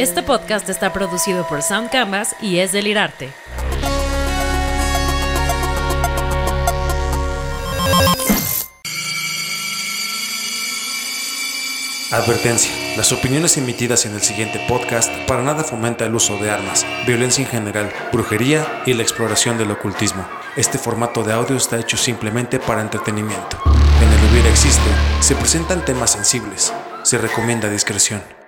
Este podcast está producido por Sound Canvas y es delirarte. Advertencia. Las opiniones emitidas en el siguiente podcast para nada fomenta el uso de armas, violencia en general, brujería y la exploración del ocultismo. Este formato de audio está hecho simplemente para entretenimiento. En el Hubiera Existe se presentan temas sensibles. Se recomienda discreción.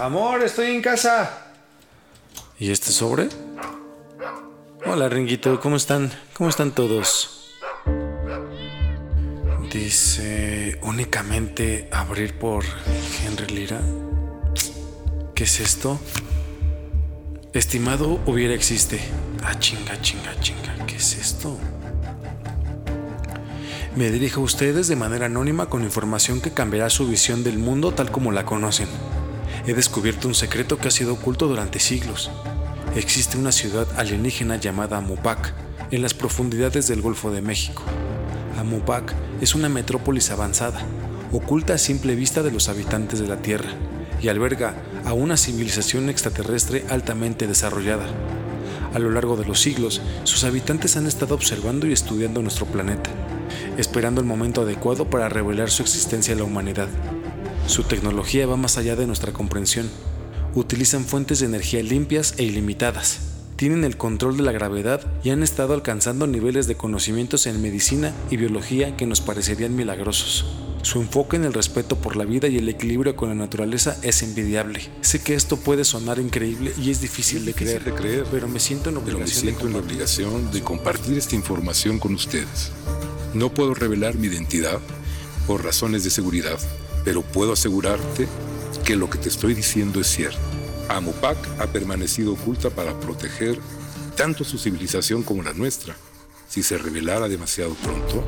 Amor, estoy en casa. ¿Y este sobre? Hola, Ringuito, ¿cómo están? ¿Cómo están todos? Dice únicamente abrir por Henry Lira. ¿Qué es esto? Estimado hubiera existe. Ah, chinga, chinga, chinga. ¿Qué es esto? Me dirijo a ustedes de manera anónima con información que cambiará su visión del mundo tal como la conocen. He descubierto un secreto que ha sido oculto durante siglos. Existe una ciudad alienígena llamada Mupac en las profundidades del Golfo de México. Amupac es una metrópolis avanzada, oculta a simple vista de los habitantes de la Tierra y alberga a una civilización extraterrestre altamente desarrollada. A lo largo de los siglos, sus habitantes han estado observando y estudiando nuestro planeta, esperando el momento adecuado para revelar su existencia a la humanidad. Su tecnología va más allá de nuestra comprensión. Utilizan fuentes de energía limpias e ilimitadas, tienen el control de la gravedad y han estado alcanzando niveles de conocimientos en medicina y biología que nos parecerían milagrosos. Su enfoque en el respeto por la vida y el equilibrio con la naturaleza es envidiable. Sé que esto puede sonar increíble y es difícil, de, creer, de creer, pero me siento en me obligación, siento de, en obligación de compartir esta información con ustedes. No puedo revelar mi identidad por razones de seguridad, pero puedo asegurarte que lo que te estoy diciendo es cierto. Amopac ha permanecido oculta para proteger tanto su civilización como la nuestra. Si se revelara demasiado pronto,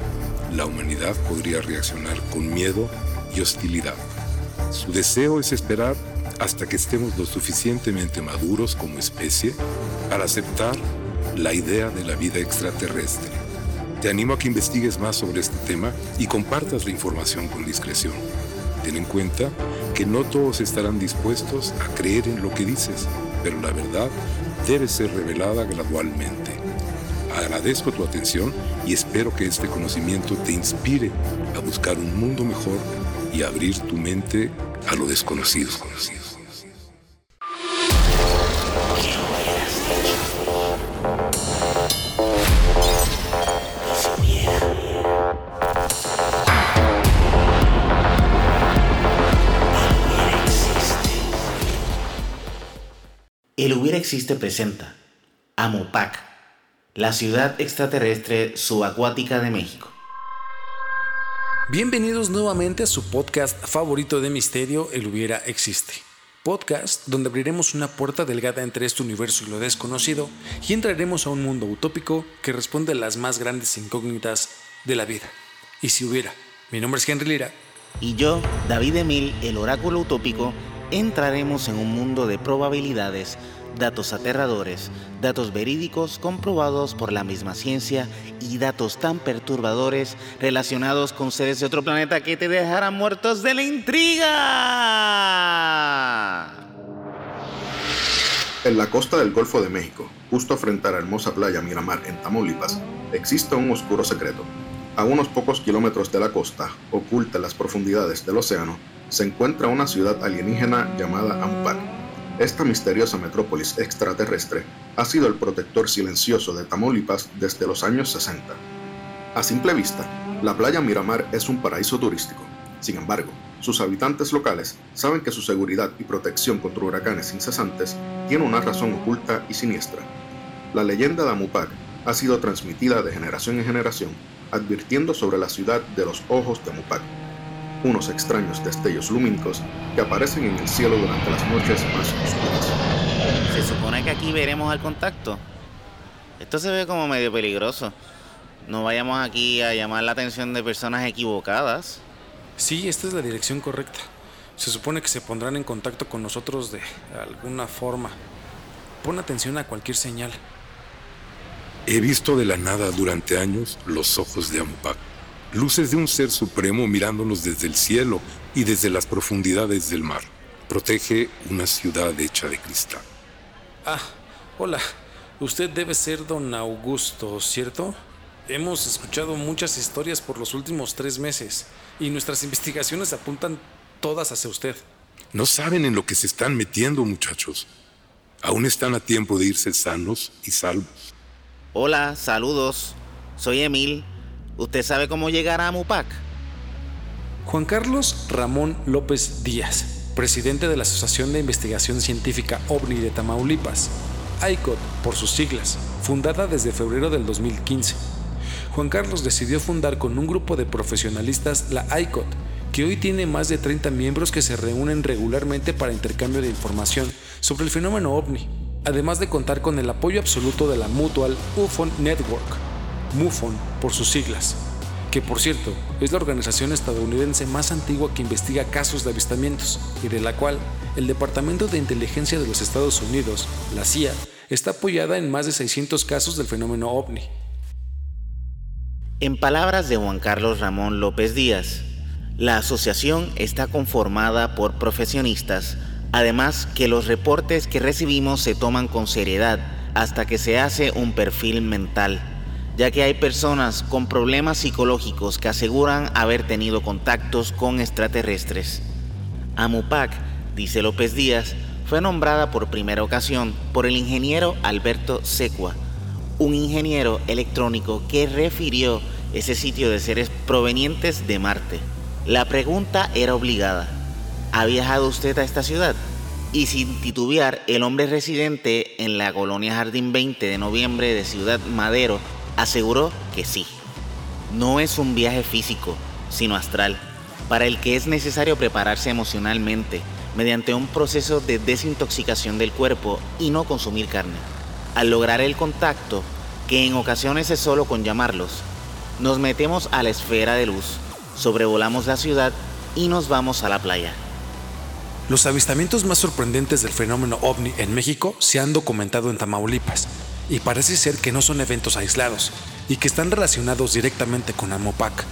la humanidad podría reaccionar con miedo y hostilidad. Su deseo es esperar hasta que estemos lo suficientemente maduros como especie para aceptar la idea de la vida extraterrestre. Te animo a que investigues más sobre este tema y compartas la información con discreción. Ten en cuenta que no todos estarán dispuestos a creer en lo que dices, pero la verdad debe ser revelada gradualmente. Agradezco tu atención y espero que este conocimiento te inspire a buscar un mundo mejor y abrir tu mente a lo desconocido. El Hubiera Existe presenta Amopac, la ciudad extraterrestre subacuática de México. Bienvenidos nuevamente a su podcast favorito de misterio, El Hubiera Existe. Podcast donde abriremos una puerta delgada entre este universo y lo desconocido y entraremos a un mundo utópico que responde a las más grandes incógnitas de la vida. Y si hubiera, mi nombre es Henry Lira. Y yo, David Emil, el oráculo utópico, entraremos en un mundo de probabilidades, datos aterradores, datos verídicos comprobados por la misma ciencia y datos tan perturbadores relacionados con seres de otro planeta que te dejarán muertos de la intriga. En la costa del Golfo de México, justo frente a la hermosa playa Miramar en Tamaulipas, existe un oscuro secreto. A unos pocos kilómetros de la costa, oculta en las profundidades del océano, se encuentra una ciudad alienígena llamada Ampar. Esta misteriosa metrópolis extraterrestre ha sido el protector silencioso de Tamaulipas desde los años 60. A simple vista, la playa Miramar es un paraíso turístico. Sin embargo, sus habitantes locales saben que su seguridad y protección contra huracanes incesantes tiene una razón oculta y siniestra. La leyenda de Amupac ha sido transmitida de generación en generación, advirtiendo sobre la ciudad de los ojos de Amupac, unos extraños destellos lumínicos que aparecen en el cielo durante las noches más oscuras. Se supone que aquí veremos al contacto. Esto se ve como medio peligroso. No vayamos aquí a llamar la atención de personas equivocadas. Sí, esta es la dirección correcta. Se supone que se pondrán en contacto con nosotros de alguna forma. Pon atención a cualquier señal. He visto de la nada durante años los ojos de Amopac, luces de un ser supremo mirándonos desde el cielo, y desde las profundidades del mar. Protege una ciudad hecha de cristal. Ah, hola. Usted debe ser don Augusto, ¿cierto? Hemos escuchado muchas historias por los últimos tres meses y nuestras investigaciones apuntan todas hacia usted. No saben en lo que se están metiendo, muchachos. Aún están a tiempo de irse sanos y salvos. Hola, saludos. Soy Emil. ¿Usted sabe cómo llegar a Mupac? Juan Carlos Ramón López Díaz, presidente de la Asociación de Investigación Científica OVNI de Tamaulipas, ICOT por sus siglas, fundada desde febrero del 2015. Juan Carlos decidió fundar con un grupo de profesionalistas la ICOT, que hoy tiene más de 30 miembros que se reúnen regularmente para intercambio de información sobre el fenómeno ovni, además de contar con el apoyo absoluto de la Mutual UFON Network, MUFON por sus siglas, que por cierto es la organización estadounidense más antigua que investiga casos de avistamientos y de la cual el Departamento de Inteligencia de los Estados Unidos, la CIA, está apoyada en más de 600 casos del fenómeno ovni. En palabras de Juan Carlos Ramón López Díaz, la asociación está conformada por profesionistas, además que los reportes que recibimos se toman con seriedad hasta que se hace un perfil mental, ya que hay personas con problemas psicológicos que aseguran haber tenido contactos con extraterrestres. Amupac, dice López Díaz, fue nombrada por primera ocasión por el ingeniero Alberto Secua, un ingeniero electrónico que refirió ese sitio de seres provenientes de Marte. La pregunta era obligada. ¿Ha viajado usted a esta ciudad? Y sin titubear, el hombre residente en la colonia Jardín 20 de noviembre de Ciudad Madero aseguró que sí. No es un viaje físico, sino astral, para el que es necesario prepararse emocionalmente mediante un proceso de desintoxicación del cuerpo y no consumir carne. Al lograr el contacto, que en ocasiones es solo con llamarlos, nos metemos a la esfera de luz sobrevolamos la ciudad y nos vamos a la playa. Los avistamientos más sorprendentes del fenómeno ovni en México se han documentado en Tamaulipas y parece ser que no son eventos aislados y que están relacionados directamente con Amopac.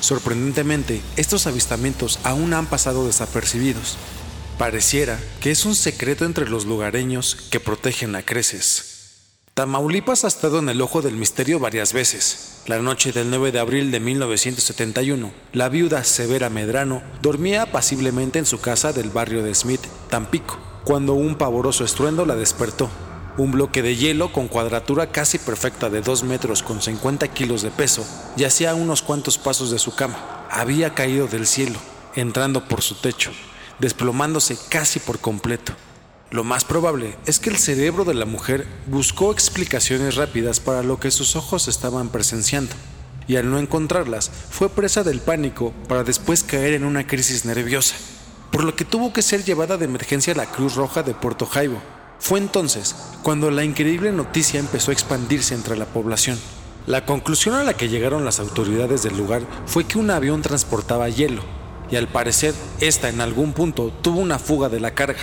Sorprendentemente, estos avistamientos aún han pasado desapercibidos. Pareciera que es un secreto entre los lugareños que protegen a creces. Tamaulipas ha estado en el ojo del misterio varias veces. La noche del 9 de abril de 1971, la viuda Severa Medrano dormía apaciblemente en su casa del barrio de Smith, Tampico, cuando un pavoroso estruendo la despertó. Un bloque de hielo con cuadratura casi perfecta de 2 metros con 50 kilos de peso yacía a unos cuantos pasos de su cama. Había caído del cielo, entrando por su techo, desplomándose casi por completo. Lo más probable es que el cerebro de la mujer buscó explicaciones rápidas para lo que sus ojos estaban presenciando, y al no encontrarlas fue presa del pánico para después caer en una crisis nerviosa, por lo que tuvo que ser llevada de emergencia a la Cruz Roja de Puerto Jaibo. Fue entonces cuando la increíble noticia empezó a expandirse entre la población. La conclusión a la que llegaron las autoridades del lugar fue que un avión transportaba hielo, y al parecer esta en algún punto tuvo una fuga de la carga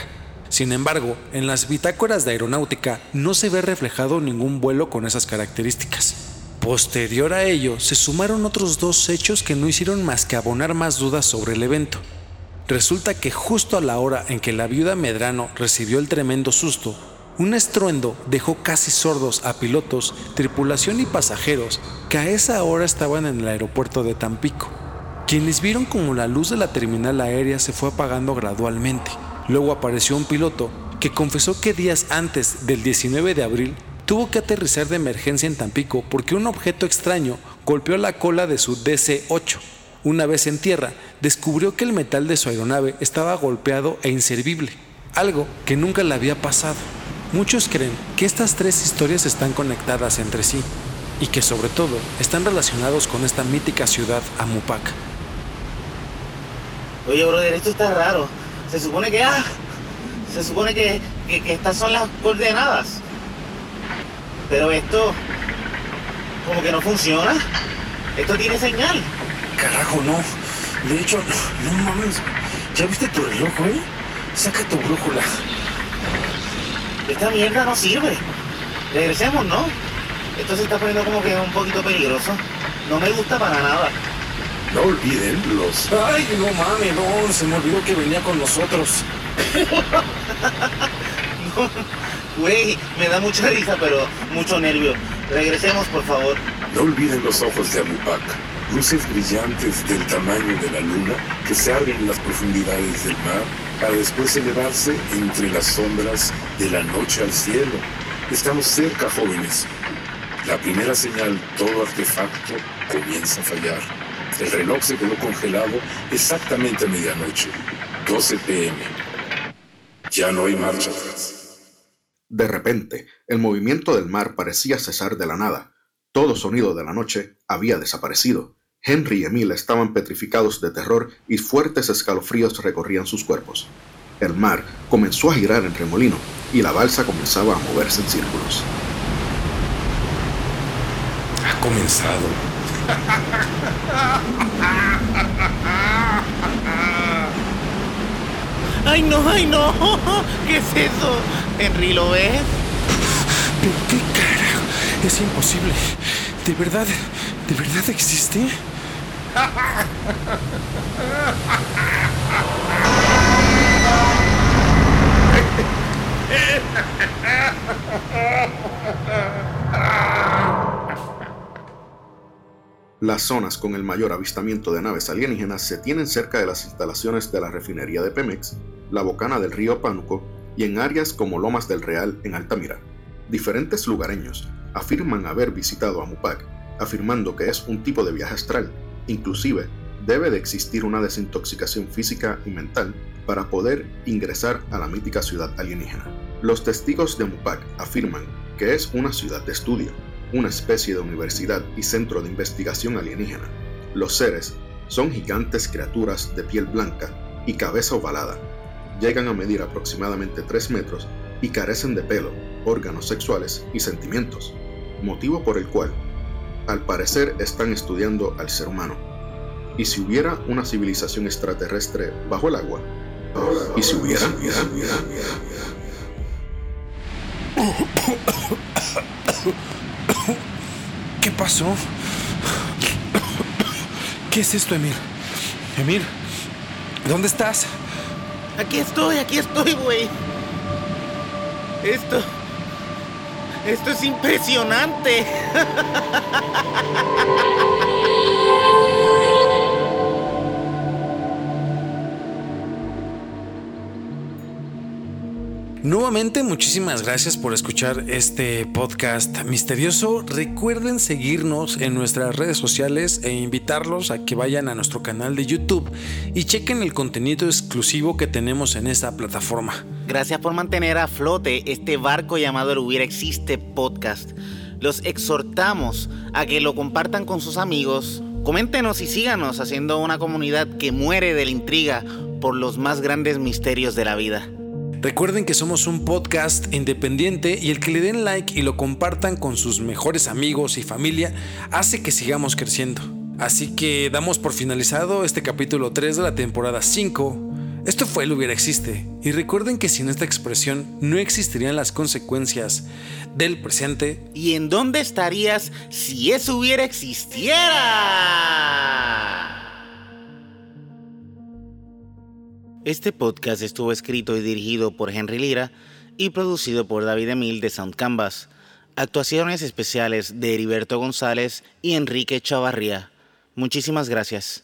sin embargo, en las bitácoras de aeronáutica no se ve reflejado ningún vuelo con esas características. Posterior a ello, se sumaron otros dos hechos que no hicieron más que abonar más dudas sobre el evento. Resulta que justo a la hora en que la viuda Medrano recibió el tremendo susto, un estruendo dejó casi sordos a pilotos, tripulación y pasajeros que a esa hora estaban en el aeropuerto de Tampico, quienes vieron como la luz de la terminal aérea se fue apagando gradualmente. Luego apareció un piloto que confesó que días antes del 19 de abril tuvo que aterrizar de emergencia en Tampico porque un objeto extraño golpeó la cola de su DC-8. Una vez en tierra, descubrió que el metal de su aeronave estaba golpeado e inservible, algo que nunca le había pasado. Muchos creen que estas tres historias están conectadas entre sí y que sobre todo están relacionados con esta mítica ciudad Amupac. Oye, brother, esto está raro se supone que, ah, se supone que, estas son las coordenadas. Pero esto, como que no funciona. Esto tiene señal. Carajo, no. De hecho, no, mames. ¿Ya viste tu reloj, güey? Saca tu brújula. Esta mierda no sirve. Regresemos, ¿no? Esto se está poniendo como que un poquito peligroso. No me gusta para nada. No olviden los... Ay, no mames, no, se me olvidó que venía con nosotros. Güey, me da mucha risa, pero mucho nervio. Regresemos, por favor. No olviden los ojos de Amupac, luces brillantes del tamaño de la luna que se abren en las profundidades del mar para después elevarse entre las sombras de la noche al cielo. Estamos cerca, jóvenes. La primera señal, todo artefacto comienza a fallar. El reloj se quedó congelado exactamente a medianoche, 12 pm. Ya no hay marcha atrás. De repente, el movimiento del mar parecía cesar de la nada. Todo sonido de la noche había desaparecido. Henry y Emil estaban petrificados de terror y fuertes escalofríos recorrían sus cuerpos. El mar comenzó a girar en remolino y la balsa comenzaba a moverse en círculos. Ha comenzado. ¡Ay, no, ay, no! ¿Qué es eso? Henry, ¿lo ves? ¿Pero qué carajo? Es imposible. ¿De verdad, de verdad existe? Las zonas con el mayor avistamiento de naves alienígenas se tienen cerca de las instalaciones de la refinería de Pemex, la bocana del río Pánuco y en áreas como Lomas del Real en Altamira. Diferentes lugareños afirman haber visitado a Mupac, afirmando que es un tipo de viaje astral, inclusive debe de existir una desintoxicación física y mental para poder ingresar a la mítica ciudad alienígena. Los testigos de Mupac afirman que es una ciudad de estudio, una especie de universidad y centro de investigación alienígena. Los seres son gigantes criaturas de piel blanca y cabeza ovalada. Llegan a medir aproximadamente 3 metros y carecen de pelo, órganos sexuales y sentimientos, motivo por el cual, al parecer, están estudiando al ser humano. ¿Y si hubiera una civilización extraterrestre bajo el agua? ¿Y si hubiera? ¿Qué pasó? ¿Qué es esto, Emir? Emir, ¿dónde estás? Aquí estoy, aquí estoy, güey. Esto. Esto es impresionante. Nuevamente, muchísimas gracias por escuchar este podcast misterioso. Recuerden seguirnos en nuestras redes sociales e invitarlos a que vayan a nuestro canal de YouTube y chequen el contenido exclusivo que tenemos en esta plataforma. Gracias por mantener a flote este barco llamado El Hubiera Existe Podcast. Los exhortamos a que lo compartan con sus amigos. Coméntenos y síganos haciendo una comunidad que muere de la intriga por los más grandes misterios de la vida. Recuerden que somos un podcast independiente y el que le den like y lo compartan con sus mejores amigos y familia hace que sigamos creciendo. Así que damos por finalizado este capítulo 3 de la temporada 5. Esto fue El hubiera existe. Y recuerden que sin esta expresión no existirían las consecuencias del presente. ¿Y en dónde estarías si eso hubiera existiera? Este podcast estuvo escrito y dirigido por Henry Lira y producido por David Emil de Sound Canvas. Actuaciones especiales de Heriberto González y Enrique Chavarría. Muchísimas gracias.